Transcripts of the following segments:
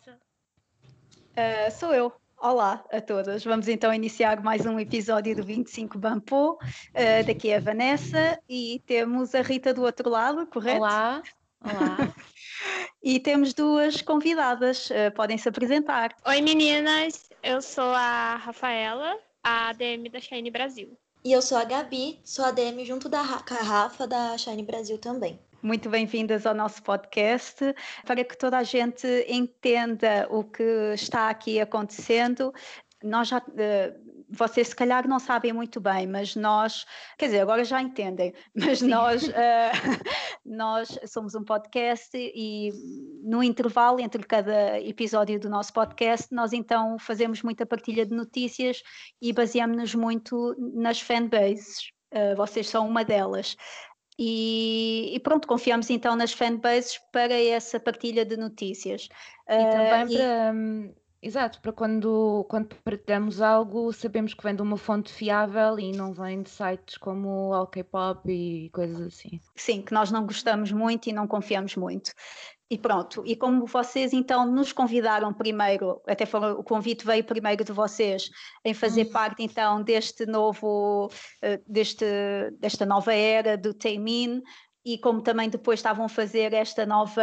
Vanessa? Uh, sou eu. Olá a todas. Vamos então iniciar mais um episódio do 25 Bampo. Uh, daqui é a Vanessa e temos a Rita do outro lado, correto? Olá. Olá. e temos duas convidadas. Uh, podem se apresentar. Oi meninas, eu sou a Rafaela, a ADM da Shine Brasil. E eu sou a Gabi, sou a ADM junto da Rafa da Shine Brasil também. Muito bem-vindas ao nosso podcast. Para que toda a gente entenda o que está aqui acontecendo, nós já, eh, vocês se calhar não sabem muito bem, mas nós, quer dizer, agora já entendem, mas nós, uh, nós somos um podcast e no intervalo entre cada episódio do nosso podcast, nós então fazemos muita partilha de notícias e baseamos-nos muito nas fanbases. Uh, vocês são uma delas. E, e, pronto, confiamos então nas fanbases para essa partilha de notícias. E uh, também para, hum, exato, para quando, quando partilhamos algo, sabemos que vem de uma fonte fiável e não vem de sites como o K-pop e coisas assim. Sim, que nós não gostamos muito e não confiamos muito. E pronto, e como vocês então nos convidaram primeiro, até foram, o convite veio primeiro de vocês, em fazer uhum. parte então deste novo, eh, deste, desta nova era do Teimin, e como também depois estavam a fazer esta nova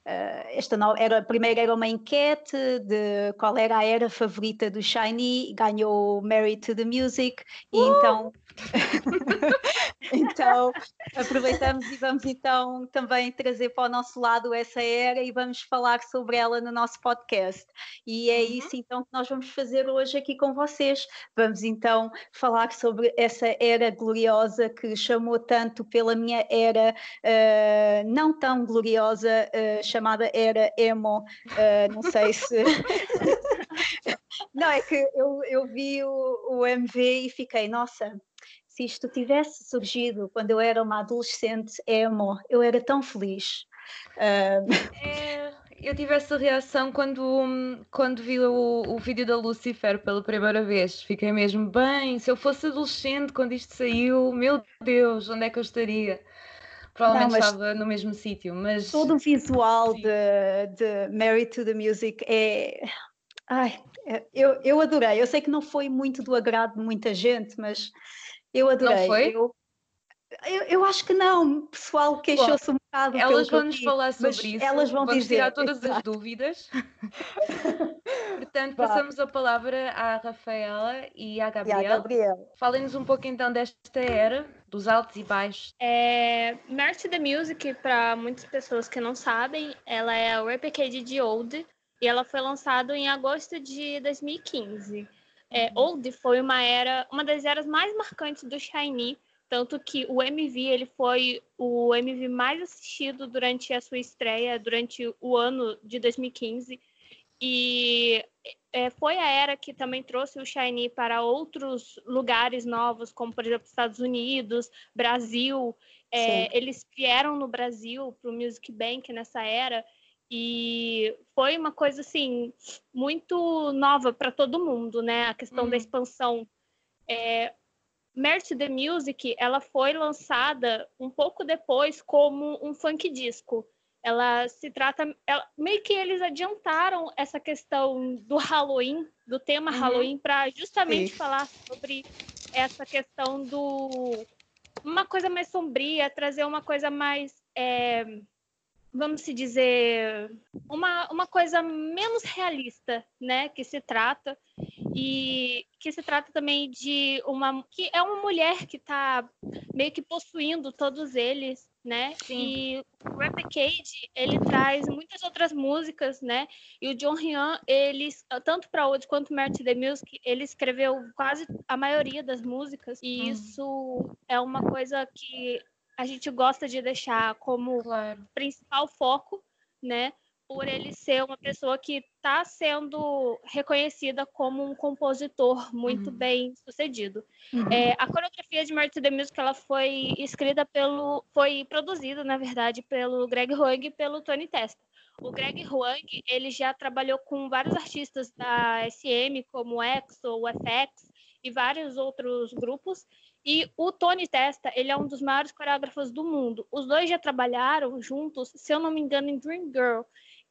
Uh, esta no... era, primeiro era uma enquete de qual era a era favorita do Shiny, ganhou Married to the Music, e uh! então, então aproveitamos e vamos então também trazer para o nosso lado essa era e vamos falar sobre ela no nosso podcast. E é uhum. isso então que nós vamos fazer hoje aqui com vocês. Vamos então falar sobre essa era gloriosa que chamou tanto pela minha era uh, não tão gloriosa. Uh, chamada era emo, uh, não sei se. não, é que eu, eu vi o, o MV e fiquei, nossa, se isto tivesse surgido quando eu era uma adolescente emo, eu era tão feliz. Uh... É, eu tive essa reação quando, quando vi o, o vídeo da Lucifer pela primeira vez. Fiquei mesmo, bem, se eu fosse adolescente quando isto saiu, meu Deus, onde é que eu estaria? Provavelmente não, estava no mesmo sítio, mas. Todo o visual de, de Mary to the Music é. Ai, é, eu, eu adorei. Eu sei que não foi muito do agrado de muita gente, mas eu adorei. Não foi? Eu, eu, eu acho que não. O pessoal queixou-se um bocado. Elas vão nos falar sobre isso. Elas vão dizer. tirar todas exato. as dúvidas. Portanto, passamos a palavra à Rafaela e à Gabriela. Gabriel. Falem-nos um pouco então desta era, dos altos e baixos. É, Mercy the Music, para muitas pessoas que não sabem, ela é o replicated de Old e ela foi lançada em agosto de 2015. É, uhum. Old foi uma era, uma das eras mais marcantes do Shiny, tanto que o MV ele foi o MV mais assistido durante a sua estreia, durante o ano de 2015. E é, foi a era que também trouxe o Shiny para outros lugares novos, como por exemplo Estados Unidos, Brasil. É, eles vieram no Brasil para o Music Bank nessa era e foi uma coisa assim muito nova para todo mundo, né? A questão da uhum. expansão. É, Merch the Music, ela foi lançada um pouco depois como um funk disco ela se trata. Ela, meio que eles adiantaram essa questão do Halloween, do tema uhum. Halloween, para justamente Sim. falar sobre essa questão do. Uma coisa mais sombria, trazer uma coisa mais. É, vamos se dizer, uma, uma coisa menos realista, né, que se trata e que se trata também de uma que é uma mulher que está meio que possuindo todos eles né? Sim. E o Replicate, ele traz muitas outras músicas, né? E o John Ryan, ele, tanto para Old quanto Marty the Music, ele escreveu quase a maioria das músicas, e hum. isso é uma coisa que a gente gosta de deixar como claro. principal foco, né? por ele ser uma pessoa que está sendo reconhecida como um compositor muito uhum. bem sucedido. Uhum. É, a coreografia de Marty the Music ela foi escrita pelo, foi produzida na verdade pelo Greg Hoang e pelo Tony Testa. O Greg Hoang ele já trabalhou com vários artistas da SM como EXO, o FX e vários outros grupos. E o Tony Testa, ele é um dos maiores coreógrafos do mundo. Os dois já trabalharam juntos, se eu não me engano, em Dream Girl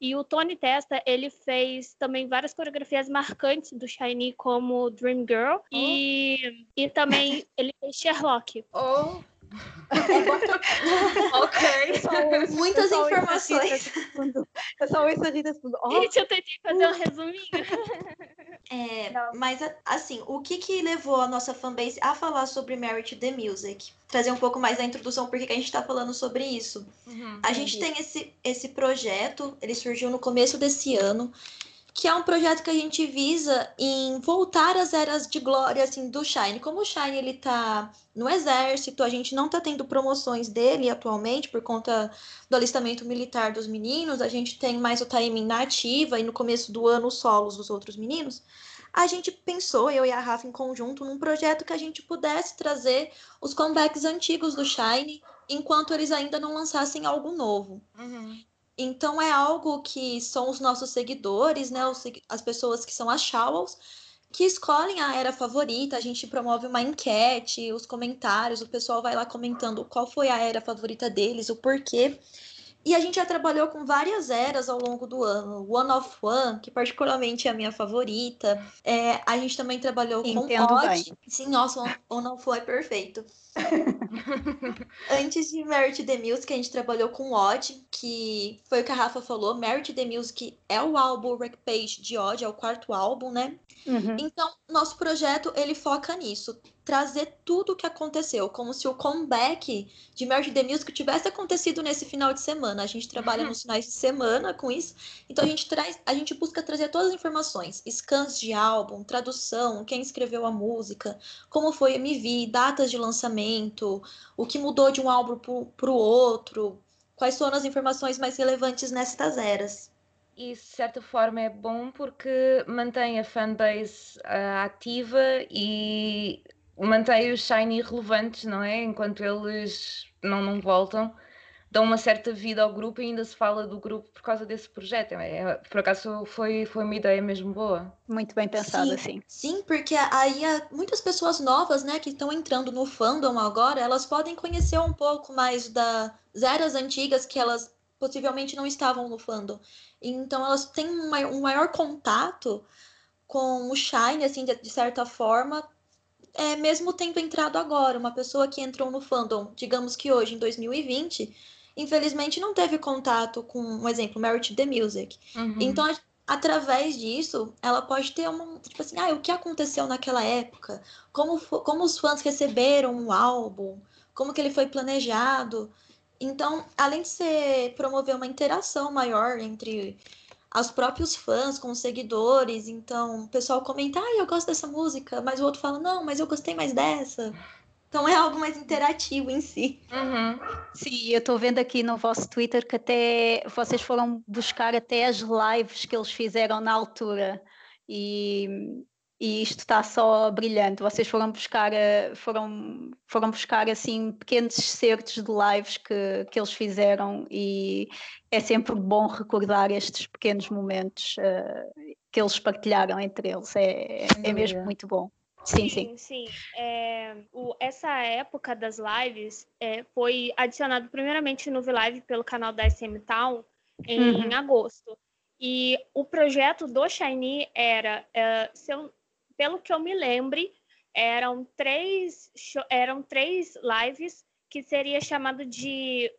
E o Tony Testa, ele fez também várias coreografias marcantes do Shiny, como Dream Girl. Oh. E, e também ele fez Sherlock. Oh. ok. Muitas informações. Eu só ouço a. Oh. Gente, eu tentei fazer um resuminho. É, mas assim, o que que levou a nossa fanbase a falar sobre Merit the Music? Trazer um pouco mais da introdução, porque que a gente está falando sobre isso. Uhum, a gente tem esse, esse projeto, ele surgiu no começo desse ano, que é um projeto que a gente visa em voltar às eras de glória assim do Shine. Como o Shine ele tá no exército, a gente não tá tendo promoções dele atualmente por conta do alistamento militar dos meninos, a gente tem mais o timing na ativa e no começo do ano os solos dos outros meninos. A gente pensou, eu e a Rafa em conjunto, num projeto que a gente pudesse trazer os comebacks antigos do Shine enquanto eles ainda não lançassem algo novo. Uhum. Então é algo que são os nossos seguidores, né? As pessoas que são as Showels, que escolhem a era favorita. A gente promove uma enquete, os comentários, o pessoal vai lá comentando qual foi a era favorita deles, o porquê. E a gente já trabalhou com várias eras ao longo do ano. One of One, que particularmente é a minha favorita. É, a gente também trabalhou Entendo com Odd. Sim, nossa, One of One é perfeito. Antes de Merit the Music, a gente trabalhou com Odd, que foi o que a Rafa falou. Merit the Music é o álbum Page de Odd, é o quarto álbum, né? Uhum. Então, nosso projeto, ele foca nisso. Trazer tudo o que aconteceu, como se o comeback de Merit the Music tivesse acontecido nesse final de semana. A gente trabalha uhum. nos finais de semana com isso. Então, a gente, traz, a gente busca trazer todas as informações. Scans de álbum, tradução, quem escreveu a música, como foi MV, datas de lançamento, lançamento, o que mudou de um álbum para o outro, quais foram as informações mais relevantes nestas eras. Isso, de certa forma, é bom porque mantém a fanbase uh, ativa e mantém os Shiny relevantes, não é? Enquanto eles não, não voltam dão uma certa vida ao grupo e ainda se fala do grupo por causa desse projeto. É, por acaso foi, foi uma ideia mesmo boa. Muito bem pensada, sim. Sim, porque aí muitas pessoas novas, né, que estão entrando no fandom agora, elas podem conhecer um pouco mais das eras antigas que elas possivelmente não estavam no fandom. Então elas têm um maior, um maior contato com o Shine, assim, de, de certa forma, é, mesmo tendo entrado agora, uma pessoa que entrou no fandom, digamos que hoje, em 2020, infelizmente não teve contato com, um exemplo, Merit the Music. Uhum. Então, a, através disso, ela pode ter uma, tipo assim, ah, o que aconteceu naquela época? Como, como os fãs receberam o álbum? Como que ele foi planejado? Então, além de ser promover uma interação maior entre os próprios fãs com os seguidores, então o pessoal comenta, ah, eu gosto dessa música, mas o outro fala, não, mas eu gostei mais dessa. Então é algo mais interativo em si. Uhum. Sim, eu estou vendo aqui no vosso Twitter que até vocês foram buscar até as lives que eles fizeram na altura. E, e isto está só brilhante. Vocês foram buscar, eh, foram, foram buscar assim pequenos certos de lives que, que eles fizeram e é sempre bom recordar estes pequenos momentos uh, que eles partilharam entre eles. É, é mesmo muito bom. Sim, sim. Sim, é, o, essa época das lives é, foi adicionado primeiramente no V-Live pelo canal da SM Town em, uhum. em, agosto. E o projeto do Shiny era, é, eu, pelo que eu me lembre, eram três, eram três lives que seria chamado de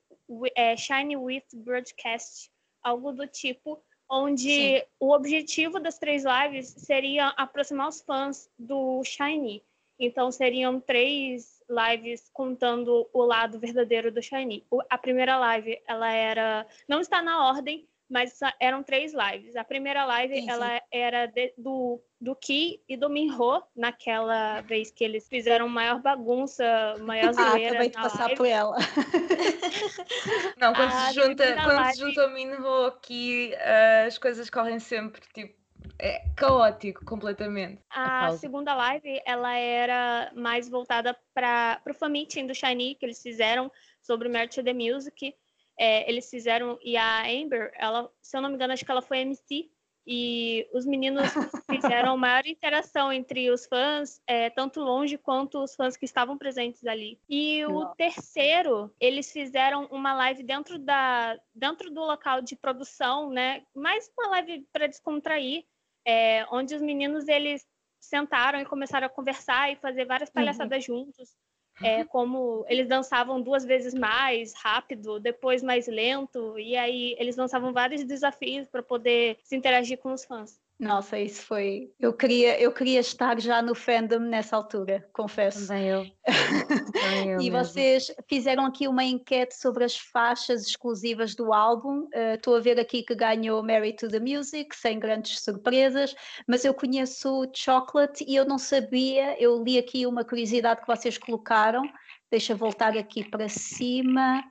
é, Shiny with Broadcast, algo do tipo, onde Sim. o objetivo das três lives seria aproximar os fãs do Shiny. Então seriam três lives contando o lado verdadeiro do Shiny. A primeira live, ela era não está na ordem, mas eram três lives. A primeira live sim, sim. ela era de, do do Ki e do Minho naquela vez que eles fizeram maior bagunça, maior ah, zoeira. Ah, acabei de passar live. por ela. Não, quando se junta, quando live... se junta o Minho Ki, uh, as coisas correm sempre tipo é caótico completamente. A, a segunda live ela era mais voltada para o fan do Shiny que eles fizeram sobre o Merit the Music. É, eles fizeram e a Amber, ela, se eu não me engano, acho que ela foi MC E os meninos fizeram maior interação entre os fãs, é, tanto longe quanto os fãs que estavam presentes ali. E o terceiro, eles fizeram uma live dentro, da, dentro do local de produção, né? Mais uma live para descontrair, é, onde os meninos eles sentaram e começaram a conversar e fazer várias uhum. palhaçadas uhum. juntos é, como eles dançavam duas vezes mais rápido, depois mais lento, e aí eles lançavam vários desafios para poder se interagir com os fãs. Nossa, isso foi. Eu queria, eu queria estar já no fandom nessa altura, confesso. Também eu. Também eu e mesmo. vocês fizeram aqui uma enquete sobre as faixas exclusivas do álbum. Uh, estou a ver aqui que ganhou Mary to the Music, sem grandes surpresas, mas eu conheço Chocolate e eu não sabia. Eu li aqui uma curiosidade que vocês colocaram. Deixa eu voltar aqui para cima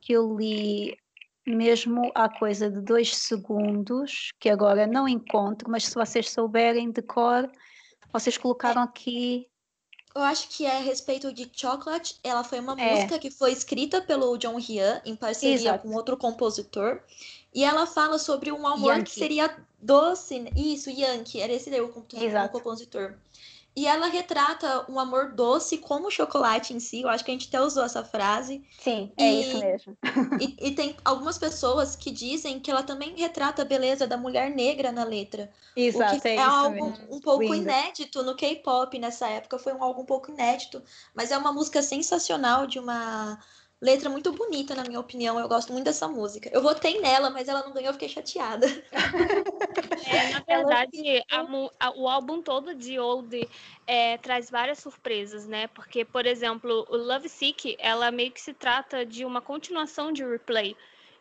que eu li mesmo há coisa de dois segundos, que agora não encontro, mas se vocês souberem de cor, vocês colocaram aqui. Eu acho que é a respeito de Chocolate. Ela foi uma é. música que foi escrita pelo John Hyun em parceria Exato. com outro compositor. E ela fala sobre um amor Yankee. que seria doce. Isso, Yankee, era esse daí o compositor. E ela retrata um amor doce como o chocolate em si. Eu acho que a gente até usou essa frase. Sim, é e, isso mesmo. e, e, tem algumas pessoas que dizem que ela também retrata a beleza da mulher negra na letra. Exato, o que é, é algo mesmo. um pouco Lindo. inédito no K-pop nessa época. Foi um, algo um pouco inédito. Mas é uma música sensacional de uma Letra muito bonita, na minha opinião. Eu gosto muito dessa música. Eu votei nela, mas ela não ganhou, eu fiquei chateada. É, na verdade, a, a, o álbum todo de Old é, traz várias surpresas, né? Porque, por exemplo, o Love Sick, ela meio que se trata de uma continuação de Replay.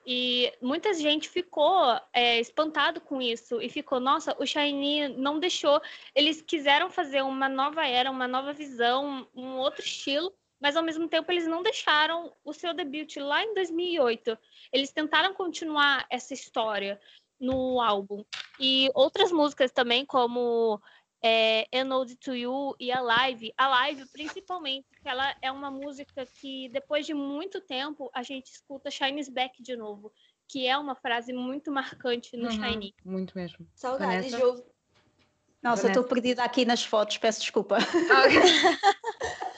E muita gente ficou é, espantado com isso e ficou, nossa, o Shiny não deixou. Eles quiseram fazer uma nova era, uma nova visão, um outro estilo, mas ao mesmo tempo eles não deixaram o seu debut lá em 2008. Eles tentaram continuar essa história no álbum. E outras músicas também, como é, An Ode to You e a Live. A Live, principalmente, que ela é uma música que, depois de muito tempo, a gente escuta Shine's Back de novo, que é uma frase muito marcante no uhum, Shiny. Muito mesmo. Saudades de ouvir. Nossa, eu estou perdida aqui nas fotos, peço desculpa.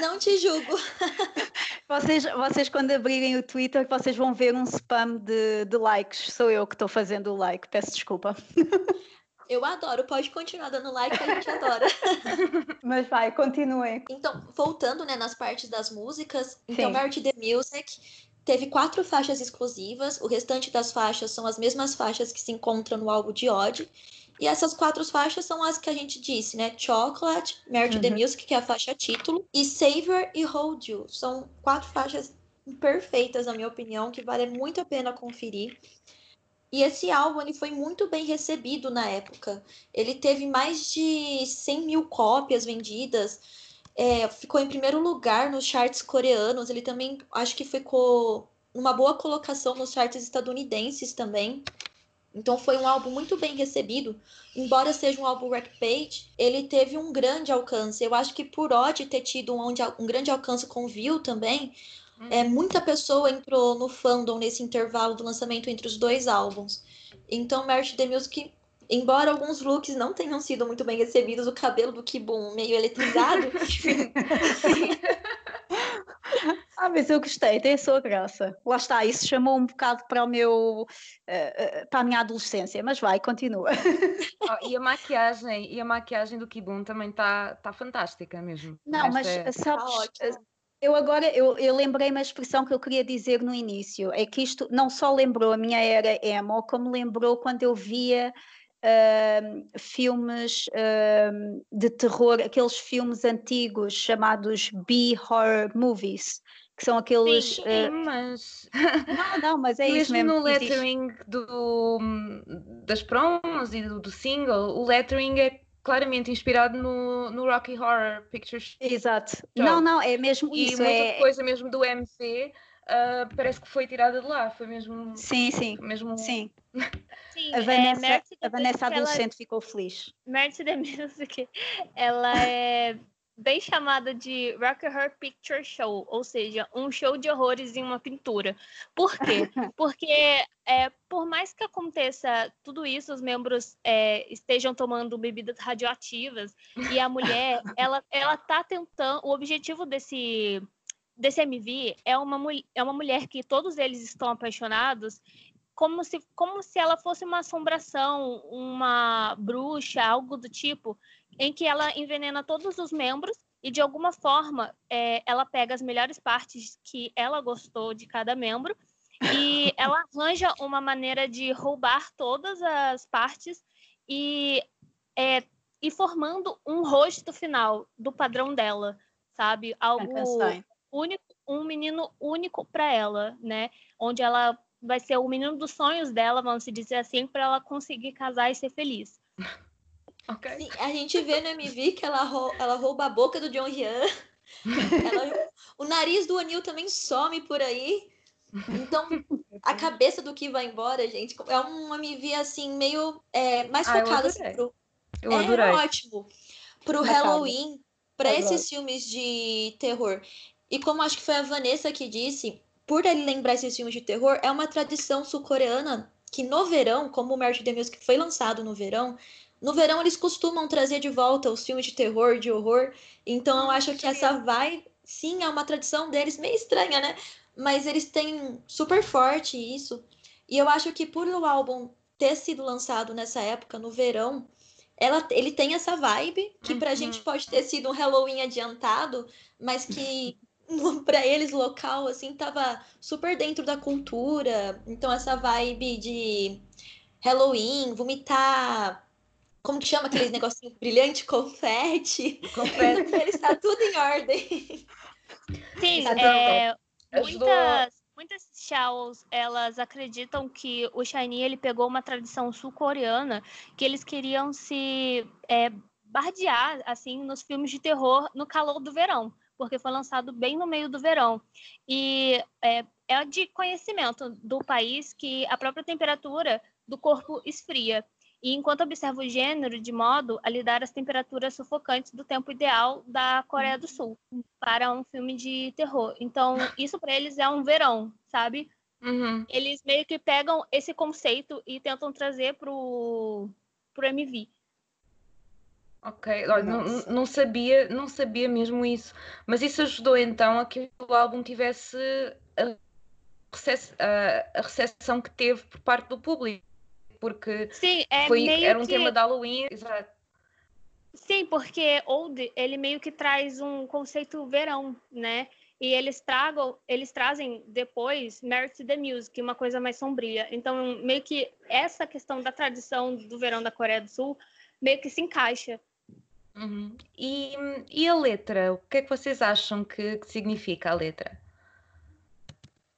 Não te julgo. Vocês, vocês, quando abrirem o Twitter, vocês vão ver um spam de, de likes. Sou eu que estou fazendo o like, peço desculpa. Eu adoro, pode continuar dando like a gente adora. Mas vai, continue. Então, voltando né, nas partes das músicas, então Merit the Music teve quatro faixas exclusivas, o restante das faixas são as mesmas faixas que se encontram no álbum de Odd. E essas quatro faixas são as que a gente disse, né? Chocolate, Merit uhum. the Music, que é a faixa título, e Savor e Hold You. São quatro faixas perfeitas, na minha opinião, que vale muito a pena conferir. E esse álbum ele foi muito bem recebido na época. Ele teve mais de 100 mil cópias vendidas. É, ficou em primeiro lugar nos charts coreanos. Ele também acho que ficou uma boa colocação nos charts estadunidenses também. Então foi um álbum muito bem recebido. Embora seja um álbum Rampage, ele teve um grande alcance. Eu acho que por Odd ter tido um, um grande alcance com View também, hum. é, muita pessoa entrou no fandom nesse intervalo do lançamento entre os dois álbuns. Então Merit the Music, embora alguns looks não tenham sido muito bem recebidos, o cabelo do Kibum meio eletrizado. Ah, mas eu gostei, tem a sua graça. Lá está, isso chamou um bocado para o meu uh, para a minha adolescência, mas vai, continua. Oh, e a maquiagem, e a maquiagem do Kibum também está tá fantástica mesmo. Não, mas é... sabes, tá eu agora eu, eu lembrei-me a expressão que eu queria dizer no início, é que isto não só lembrou a minha era emo, como lembrou quando eu via Uh, filmes uh, de terror, aqueles filmes antigos chamados B-horror movies, que são aqueles. Sim, uh... mas. Não, não, mas é mesmo isso mesmo. no lettering do, das promos e do, do, single, o lettering é claramente inspirado no, no Rocky Horror Picture Show. Exato. Não, não, é mesmo e isso. E muita é... coisa mesmo do MC. Uh, parece que foi tirada de lá, foi mesmo. Sim, sim. Mesmo... Sim. sim a Vanessa, é, a Vanessa adolescente ela... ficou feliz. Mercy the Music, ela é bem chamada de Rock Horror Picture Show, ou seja, um show de horrores em uma pintura. Por quê? Porque é, por mais que aconteça tudo isso, os membros é, estejam tomando bebidas radioativas e a mulher, ela, ela tá tentando, o objetivo desse desse MV é uma, é uma mulher que todos eles estão apaixonados como se, como se ela fosse uma assombração, uma bruxa, algo do tipo, em que ela envenena todos os membros e de alguma forma é, ela pega as melhores partes que ela gostou de cada membro e ela arranja uma maneira de roubar todas as partes e, é, e formando um rosto final do padrão dela, sabe? Algo único, um menino único para ela, né? Onde ela vai ser o menino dos sonhos dela, vamos se dizer assim, para ela conseguir casar e ser feliz. Okay. Sim, a gente vê no MV que ela, rou ela rouba a boca do John Ryan. Ela, o nariz do Anil também some por aí. Então, a cabeça do que vai embora, gente, é um MV assim, meio é, mais ah, focado assim, pro. Eu é adorei. ótimo. Pro Halloween, para esses filmes de terror. E como acho que foi a Vanessa que disse, por ele lembrar esses filmes de terror, é uma tradição sul-coreana que no verão, como o Merit the Music foi lançado no verão, no verão eles costumam trazer de volta os filmes de terror, de horror. Então eu acho que essa vai, sim, é uma tradição deles meio estranha, né? Mas eles têm super forte isso. E eu acho que por o álbum ter sido lançado nessa época, no verão, ela, ele tem essa vibe que pra uhum. gente pode ter sido um Halloween adiantado, mas que para eles local assim tava super dentro da cultura. Então essa vibe de Halloween, vomitar como que chama aqueles negocinho brilhante confete? Confete. Ele está tudo em ordem. Sim, tá é, muitas, muitas shows, elas acreditam que o Shiny ele pegou uma tradição sul-coreana que eles queriam se é, bardear assim nos filmes de terror no calor do verão porque foi lançado bem no meio do verão. E é, é de conhecimento do país que a própria temperatura do corpo esfria. E enquanto observa o gênero de modo a lidar as temperaturas sufocantes do tempo ideal da Coreia do Sul para um filme de terror. Então, isso para eles é um verão, sabe? Uhum. Eles meio que pegam esse conceito e tentam trazer pro, pro MV. Ok, olha, não, não, sabia, não sabia mesmo isso, mas isso ajudou então a que o álbum tivesse a, a, a recepção que teve por parte do público, porque Sim, é foi, era um que... tema de Halloween, exato. Sim, porque Old, ele meio que traz um conceito verão, né? E eles tragam, eles trazem depois Merit the Music, uma coisa mais sombria. Então, meio que essa questão da tradição do verão da Coreia do Sul meio que se encaixa. Uhum. E, e a letra? O que é que vocês acham que, que significa a letra?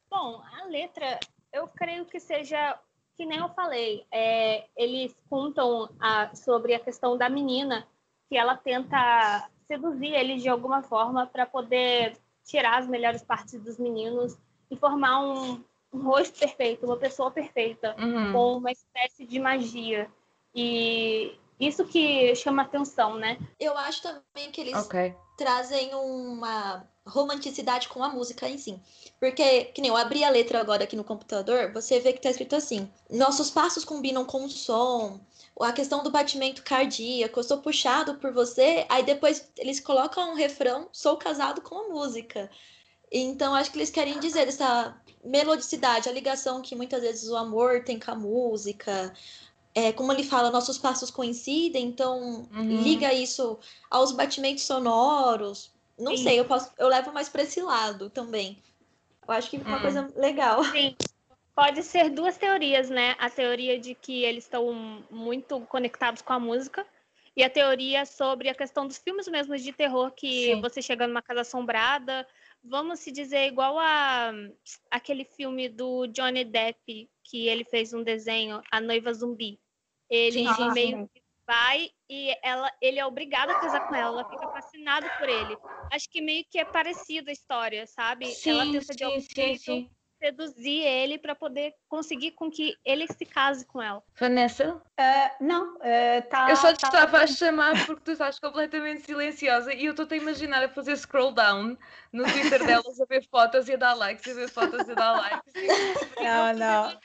Bom, a letra, eu creio que seja que nem eu falei. É, eles contam a, sobre a questão da menina que ela tenta seduzir ele de alguma forma para poder tirar as melhores partes dos meninos e formar um, um rosto perfeito, uma pessoa perfeita, uhum. com uma espécie de magia. E isso que chama atenção, né? Eu acho também que eles okay. trazem uma romanticidade com a música em si. Porque, que nem eu abri a letra agora aqui no computador, você vê que tá escrito assim: nossos passos combinam com o som, a questão do batimento cardíaco, eu sou puxado por você. Aí depois eles colocam um refrão: sou casado com a música. Então, acho que eles querem dizer essa melodicidade, a ligação que muitas vezes o amor tem com a música, é, como ele fala, nossos passos coincidem, então uhum. liga isso aos batimentos sonoros. Não Sim. sei, eu posso, eu levo mais para esse lado também. Eu acho que é uma hum. coisa legal. Sim. Pode ser duas teorias, né? A teoria de que eles estão muito conectados com a música e a teoria sobre a questão dos filmes mesmo de terror que Sim. você chega numa casa assombrada, vamos se dizer igual a aquele filme do Johnny Depp que ele fez um desenho A Noiva Zumbi. Ele sim, meio que vai e ela, ele é obrigado a casar com ela, ela fica fascinada por ele. Acho que meio que é parecida a história, sabe? Sim, ela tenta sim, de algum sim, sim. Seduzir ele para poder conseguir com que ele se case com ela. Vanessa? Uh, não, uh, tá, Eu só te tá... estava a chamar porque tu estás completamente silenciosa e eu estou-te a imaginar a fazer scroll down no Twitter delas a ver fotos e a dar likes, a ver fotos e a dar likes. Não, não.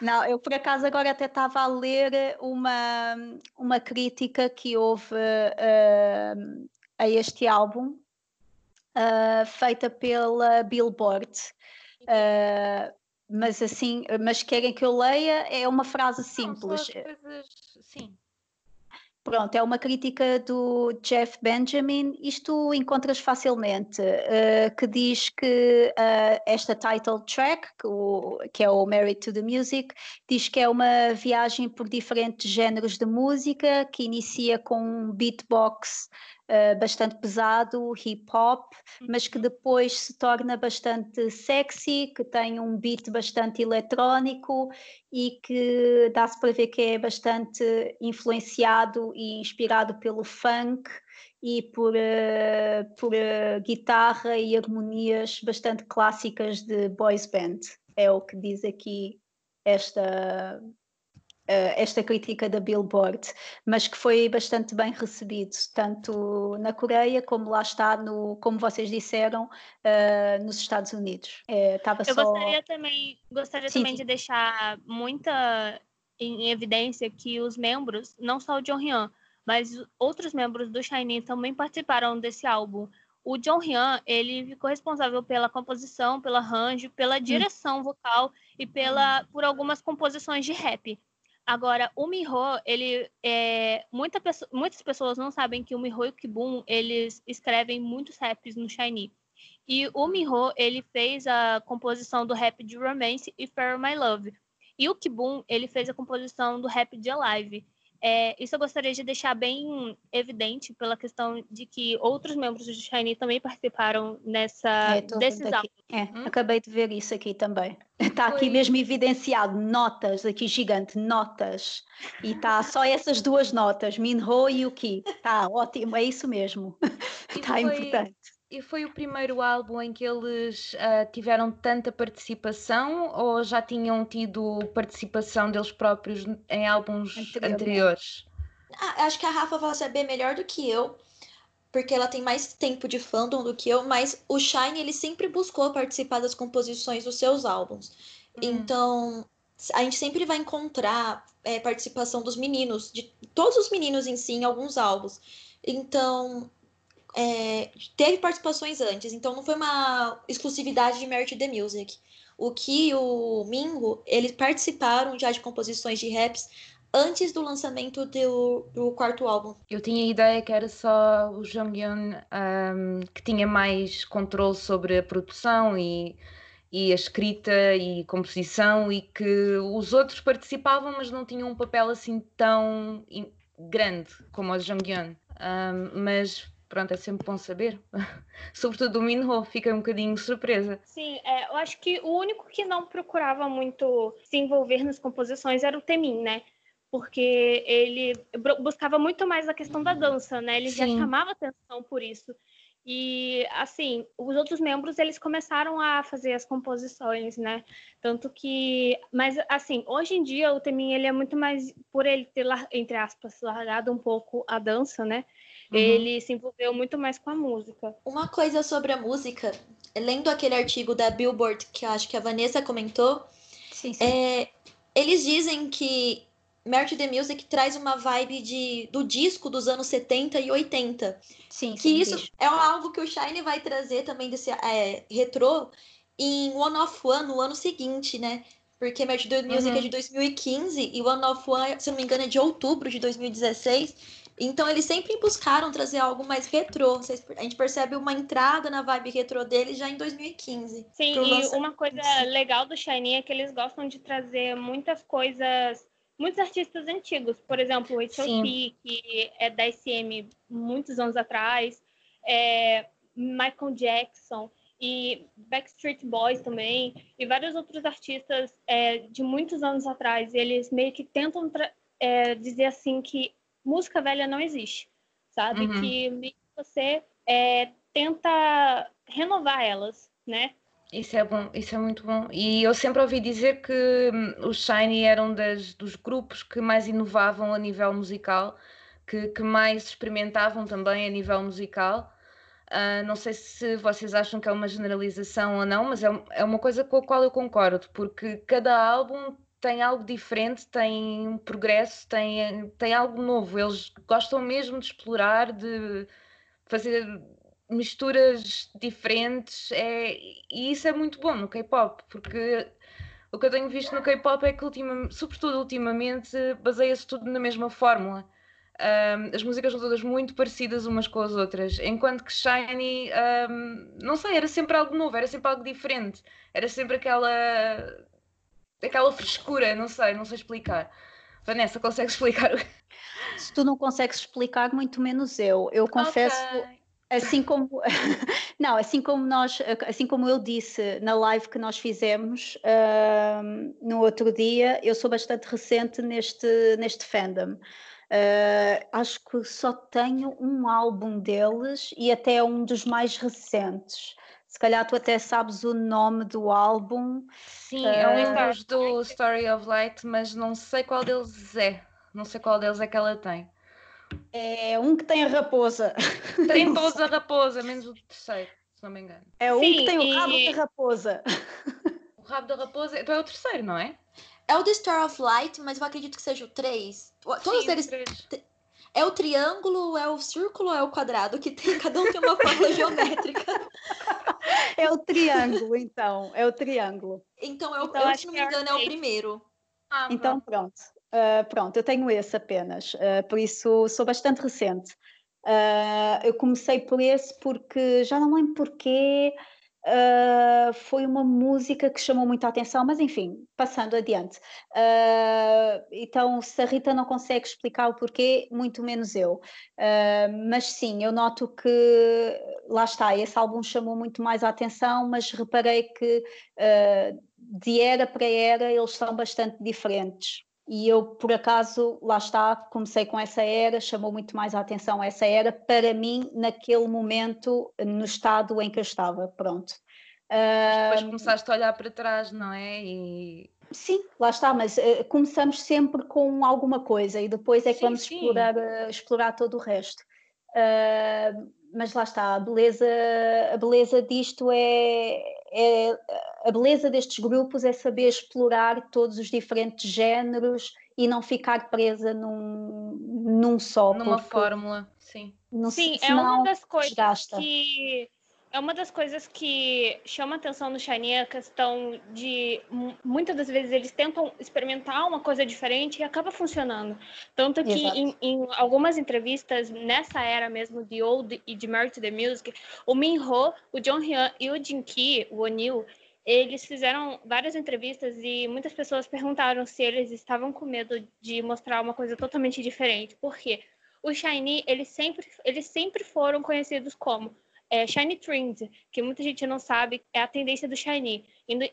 Não, eu por acaso agora até estava a ler uma, uma crítica que houve uh, a este álbum, uh, feita pela Billboard. Uh, mas assim, mas querem que eu leia, é uma frase simples. Não, coisas, sim. Pronto, é uma crítica do Jeff Benjamin. Isto encontras facilmente, uh, que diz que uh, esta title track, que, o, que, é o Married to the Music, diz que é uma viagem por diferentes géneros de música, que inicia com um beatbox uh, bastante pesado, hip hop, mas que uhum. depois se torna bastante sexy, que tem um beat bastante eletrónico e que dá-se para ver que é bastante influenciado e inspirado pelo funk e por, uh, por uh, guitarra e harmonias bastante clássicas de boys band. É o que diz aqui esta esta crítica da Billboard, mas que foi bastante bem recebido, tanto na Coreia como lá está, no, como vocês disseram, uh, nos Estados Unidos. É, Eu só... gostaria também, gostaria sim, também sim. de deixar muita em evidência que os membros, não só o John Hyun, mas outros membros do Shiny também participaram desse álbum. O John Hyun, ele ficou responsável pela composição, pelo arranjo, pela hum. direção vocal e pela, por algumas composições de rap. Agora, o Miho, ele é, muita pessoa, muitas pessoas não sabem que o Miho e o Kibun, eles escrevem muitos raps no Shiny. E o Miho, ele fez a composição do rap de Romance e Fair My Love. E o Kibun, ele fez a composição do rap de Alive. É, isso eu gostaria de deixar bem evidente pela questão de que outros membros do Shiny também participaram nessa, é, álbuns. É, hum? acabei de ver isso aqui também. Está aqui mesmo evidenciado, notas, aqui gigante, notas. E está só essas duas notas, Minho e o Ki. Está ótimo, é isso mesmo. Está importante. E foi o primeiro álbum em que eles uh, tiveram tanta participação ou já tinham tido participação deles próprios em álbuns anteriores? Ah, acho que a Rafa vai saber melhor do que eu, porque ela tem mais tempo de fandom do que eu, mas o Shine ele sempre buscou participar das composições dos seus álbuns. Hum. Então, a gente sempre vai encontrar é, participação dos meninos, de todos os meninos em si, em alguns álbuns. Então, é, teve participações antes, então não foi uma exclusividade de Merit the Music. O que o Mingo, eles participaram já de composições de raps antes do lançamento do, do quarto álbum. Eu tinha a ideia que era só o Jonghyun um, que tinha mais controle sobre a produção e, e a escrita e composição e que os outros participavam, mas não tinham um papel assim tão grande como o Jonghyun. Um, mas pronto, é sempre bom saber. Sobretudo o Minho, fica um bocadinho surpresa. Sim, é, eu acho que o único que não procurava muito se envolver nas composições era o Temin, né? Porque ele buscava muito mais a questão da dança, né? Ele Sim. já chamava atenção por isso. E assim, os outros membros eles começaram a fazer as composições, né? Tanto que, mas assim, hoje em dia o Temin ele é muito mais por ele ter entre aspas largado um pouco a dança, né? Uhum. Ele se envolveu muito mais com a música. Uma coisa sobre a música, lendo aquele artigo da Billboard que eu acho que a Vanessa comentou, sim, sim. É, eles dizem que Merit the Music traz uma vibe de, do disco dos anos 70 e 80. Sim, que sim, isso bicho. é algo que o Shine vai trazer também desse é, retrô em One of One no ano seguinte, né? Porque Merit the Music uhum. é de 2015 e One of One, se não me engano, é de outubro de 2016. Então eles sempre buscaram trazer algo mais retrô. A gente percebe uma entrada na vibe retrô deles já em 2015. Sim, e uma coisa legal do Shiny é que eles gostam de trazer muitas coisas, muitos artistas antigos. Por exemplo, o H.O.T., que é da SM muitos anos atrás, é Michael Jackson e Backstreet Boys também, e vários outros artistas é, de muitos anos atrás. Eles meio que tentam é, dizer assim que música velha não existe, sabe? Uhum. Que você é, tenta renovar elas, né? Isso é bom, isso é muito bom. E eu sempre ouvi dizer que hum, os Shiny eram das, dos grupos que mais inovavam a nível musical, que, que mais experimentavam também a nível musical. Uh, não sei se vocês acham que é uma generalização ou não, mas é, é uma coisa com a qual eu concordo, porque cada álbum tem algo diferente, tem um progresso, tem, tem algo novo. Eles gostam mesmo de explorar, de fazer misturas diferentes, é, e isso é muito bom no K-pop, porque o que eu tenho visto no K-pop é que, ultima, sobretudo ultimamente, baseia-se tudo na mesma fórmula. Um, as músicas são todas muito parecidas umas com as outras, enquanto que Shiny, um, não sei, era sempre algo novo, era sempre algo diferente, era sempre aquela aquela frescura, não sei, não sei explicar. Vanessa, consegue explicar? Se tu não consegues explicar, muito menos eu. Eu confesso, okay. assim como não, assim como nós, assim como eu disse na live que nós fizemos uh, no outro dia, eu sou bastante recente neste neste fandom. Uh, acho que só tenho um álbum deles e até um dos mais recentes. Se calhar tu até sabes o nome do álbum. Sim, uh... eu lembro do Story of Light, mas não sei qual deles é. Não sei qual deles é que ela tem. É um que tem a raposa. Tem todos a raposa, menos o terceiro, se não me engano. É um Sim, que tem o rabo e... da raposa. O rabo da raposa, então é o terceiro, não é? É o The Story of Light, mas eu acredito que seja o 3. Todos Sim, eles. É o triângulo, é o círculo, é o quadrado que tem, cada um tem uma fórmula geométrica. É o triângulo, então, é o triângulo. Então, eu, então, eu se não me é engano, é o primeiro. Ah, então, pronto. Uh, pronto, eu tenho esse apenas, uh, por isso sou bastante recente. Uh, eu comecei por esse porque já não lembro porquê, Uh, foi uma música que chamou muita atenção, mas enfim, passando adiante. Uh, então, se a Rita não consegue explicar o porquê, muito menos eu. Uh, mas sim, eu noto que lá está, esse álbum chamou muito mais a atenção, mas reparei que de era para era eles são bastante diferentes. E eu, por acaso, lá está, comecei com essa era, chamou muito mais a atenção essa era, para mim, naquele momento, no estado em que eu estava, pronto. Depois começaste a olhar para trás, não é? E... Sim, lá está, mas uh, começamos sempre com alguma coisa e depois é que sim, vamos sim. Explorar, uh, explorar todo o resto. Uh, mas lá está, a beleza, a beleza disto é, é, a beleza destes grupos é saber explorar todos os diferentes géneros e não ficar presa num, num só. Numa fórmula, sim. sim, é uma das coisas desgasta. que é uma das coisas que chama atenção no Shiny a questão de muitas das vezes eles tentam experimentar uma coisa diferente e acaba funcionando. Tanto que em, em, algumas entrevistas nessa era mesmo de Old e de Married to the Music, o Minho, o John Hyun e o Jin Ki, o O'Neill, eles fizeram várias entrevistas e muitas pessoas perguntaram se eles estavam com medo de mostrar uma coisa totalmente diferente. Por quê? O Shiny, eles sempre, eles sempre foram conhecidos como é, Shiny Trend, que muita gente não sabe, é a tendência do Shiny.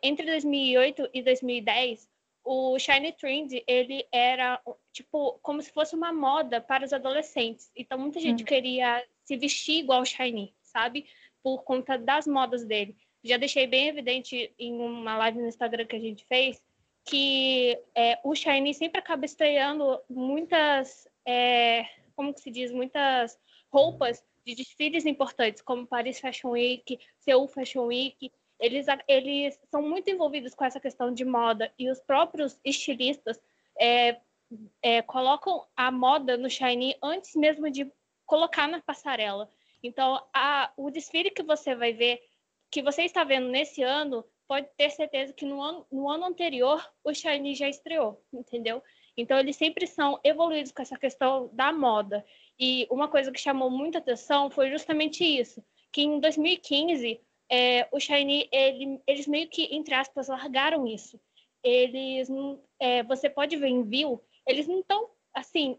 Entre 2008 e 2010, o Shiny Trend, ele era, tipo, como se fosse uma moda para os adolescentes. Então, muita gente hum. queria se vestir igual o Shiny, sabe? Por conta das modas dele. Já deixei bem evidente em uma live no Instagram que a gente fez, que é, o Shiny sempre acaba estreando muitas, é, como que se diz, muitas roupas de desfiles importantes, como Paris Fashion Week, Seul Fashion Week, eles, eles são muito envolvidos com essa questão de moda e os próprios estilistas é, é, colocam a moda no Shiny antes mesmo de colocar na passarela. Então, a, o desfile que você vai ver, que você está vendo nesse ano, pode ter certeza que no ano, no ano anterior o Shiny já estreou, entendeu? Então, eles sempre são evoluídos com essa questão da moda. E uma coisa que chamou muita atenção foi justamente isso, que em 2015 é, o Shiny, ele, eles meio que, entre aspas, largaram isso. Eles, é, você pode ver em View, eles não estão, assim,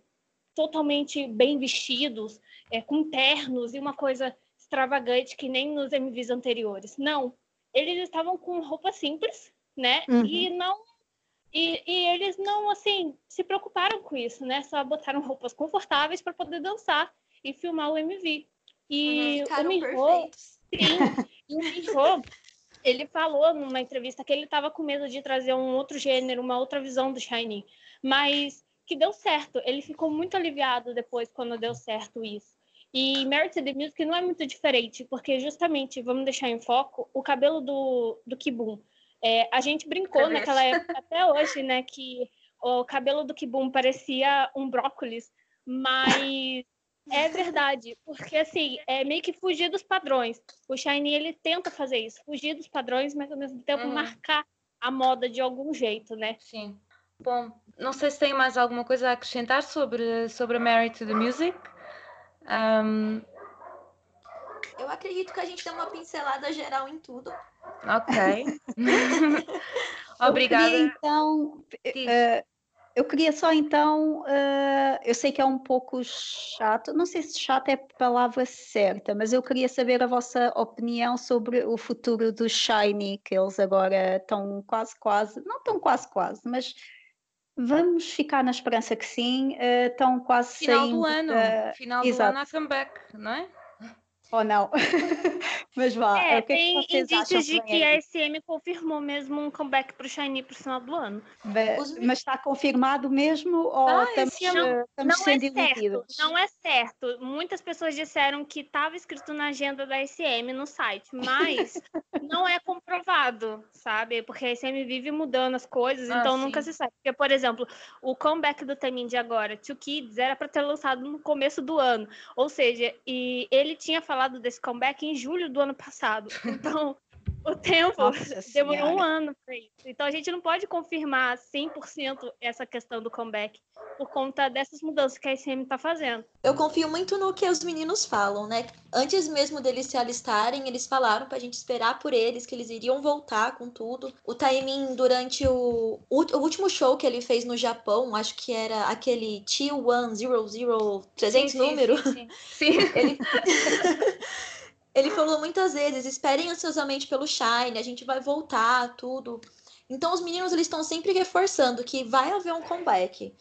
totalmente bem vestidos, é, com ternos e uma coisa extravagante que nem nos MVs anteriores. Não, eles estavam com roupa simples, né? Uhum. E não e, e, eles não, assim, se preocuparam com isso, né? Só botaram roupas confortáveis para poder dançar e filmar o MV. E uhum, o Miho, sim, e o Miho, ele falou numa entrevista que ele estava com medo de trazer um outro gênero, uma outra visão do Shiny, mas que deu certo. Ele ficou muito aliviado depois quando deu certo isso. E Merit the Music não é muito diferente, porque justamente, vamos deixar em foco, o cabelo do, do Kibum. É, a gente brincou naquela época, até hoje, né, que o cabelo do Kibum parecia um brócolis, mas é verdade, porque assim, é meio que fugir dos padrões. O Shiny, ele tenta fazer isso, fugir dos padrões, mas ao mesmo tempo uhum. marcar a moda de algum jeito, né? Sim. Bom, não sei se tem mais alguma coisa a acrescentar sobre, sobre a Mary to the Music. Um... Eu acredito que a gente deu uma pincelada geral em tudo. Ok. Obrigada. Eu queria, então, uh, eu queria só então, uh, eu sei que é um pouco chato, não sei se chato é a palavra certa, mas eu queria saber a vossa opinião sobre o futuro do Shiny, que eles agora estão quase, quase, não estão quase, quase, mas Vamos ficar na esperança que sim. Uh, estão quase Final saindo. do ano. Uh, Final do ano a comeback, não é? Ou não? Mas vá. É, é tem indícios de que a SM confirmou mesmo um comeback para o Shiny para o final do ano. Mas, mas, está confirmado mesmo ou ah, estamos, não, estamos não sendo é certo, Não é certo. Muitas pessoas disseram que estava escrito na agenda da SM no site, mas não é comprovado, sabe? Porque a SM vive mudando as coisas, ah, então sim. nunca se sabe. Porque, por exemplo, o comeback do Tamin de agora, Two Kids, era para ter lançado no começo do ano. Ou seja, e ele tinha falado falado desse comeback em julho do ano passado. Então, o tempo Nossa demorou senhora. um ano para isso. Então, a gente não pode confirmar 100% essa questão do comeback por conta dessas mudanças que a SM está fazendo. Eu confio muito no que os meninos falam, né? Antes mesmo deles se alistarem, eles falaram para a gente esperar por eles, que eles iriam voltar com tudo. O Taimin, durante o, o, último show que ele fez no Japão, acho que era aquele T100 300 número. Sim, sim. sim. ele... ele falou muitas vezes: esperem ansiosamente pelo Shine, a gente vai voltar, tudo. Então, os meninos eles estão sempre reforçando que vai haver um comeback.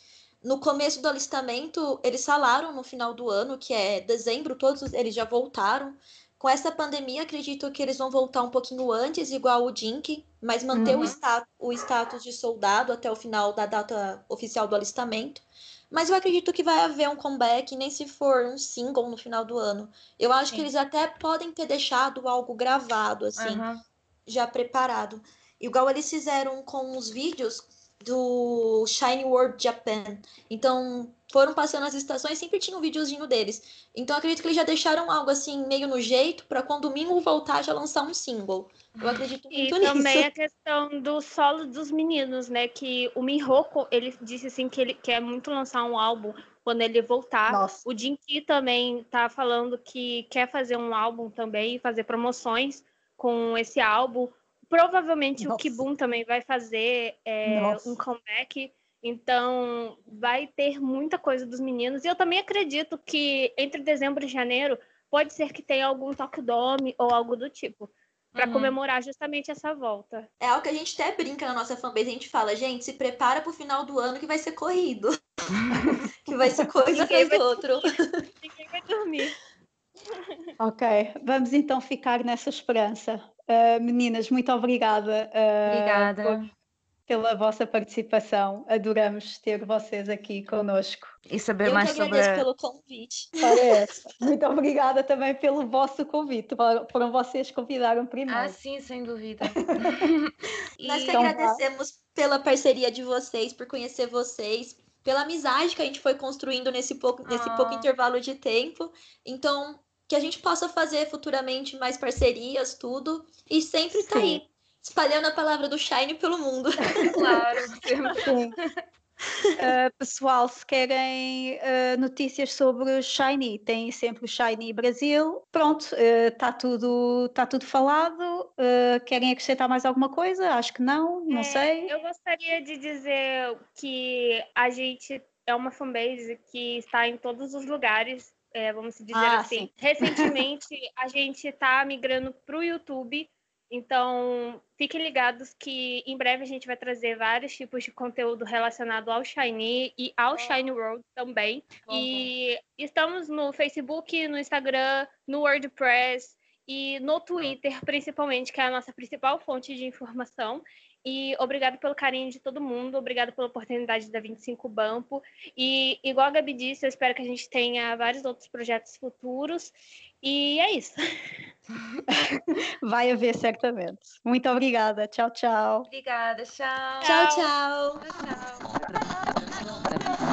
No começo do alistamento, eles falaram no final do ano, que é dezembro, todos eles já voltaram. Com essa pandemia, acredito que eles vão voltar um pouquinho antes, igual o Jink, mas manter uhum. o, status, o status de soldado até o final da data oficial do alistamento. Mas eu acredito que vai haver um comeback, nem se for um single no final do ano. Eu acho Sim. que eles até podem ter deixado algo gravado, assim, uhum. já preparado. Igual eles fizeram com os vídeos do Shine World Japan. Então, foram passando as estações, sempre tinha um videozinho deles. Então, acredito que eles já deixaram algo assim, meio no jeito, para quando o domingo voltar já lançar um single. Eu acredito muito e nisso. E também a questão do solo dos meninos, né? Que o Mihoko, ele disse assim que ele quer muito lançar um álbum quando ele voltar. Nossa. O Jinki também tá falando que quer fazer um álbum também, fazer promoções com esse álbum. Provavelmente Nossa. o Kibum também vai fazer é, um comeback. Então, vai ter muita coisa dos meninos. E eu também acredito que entre dezembro e janeiro pode ser que tenha algum Talk Dome ou algo do tipo para uhum. comemorar justamente essa volta. É algo que a gente até brinca na nossa fanbase, a gente fala, gente, se prepara para o final do ano que vai ser corrido. que vai ser coisa atrás do outro. Ninguém vai dormir. Ok, vamos então ficar nessa esperança. Uh, meninas, muito obrigada. Uh, obrigada. Por pela vossa participação. Adoramos ter vocês aqui conosco. E saber Eu mais sobre. Eu pelo convite. Parece. Muito obrigada também pelo vosso convite. Foram vocês que convidaram primeiro. Ah, sim, sem dúvida. e... Nós que então, agradecemos pela parceria de vocês, por conhecer vocês, pela amizade que a gente foi construindo nesse pouco, nesse ah. pouco intervalo de tempo. Então, que a gente possa fazer futuramente mais parcerias, tudo. E sempre tá aí espalhando a palavra do Shine pelo mundo. Claro, sim. Uh, pessoal, se querem uh, notícias sobre o Shiny, tem sempre o Shiny Brasil. Pronto, está uh, tudo, tá tudo falado. querem acrescentar mais alguma coisa? Acho que não, não é, sei. Eu gostaria de dizer que a gente é uma fanbase que está em todos os lugares, é, vamos dizer ah, assim. Sim. Recentemente, a gente está migrando para o YouTube. Então, fiquem ligados que em breve a gente vai trazer vários tipos de conteúdo relacionado ao Shiny e ao oh. Shiny World também. E estamos no Facebook, no Instagram, no WordPress e no Twitter, principalmente, que é a nossa principal fonte de informação. E obrigado pelo carinho de todo mundo, obrigado pela oportunidade da 25 Bampo. E, igual a Gabi disse, eu espero que a gente tenha vários outros projetos futuros. E é isso. Vai haver certamente. Muito obrigada. Tchau, tchau. Obrigada, tchau. Tchau, tchau. tchau. tchau.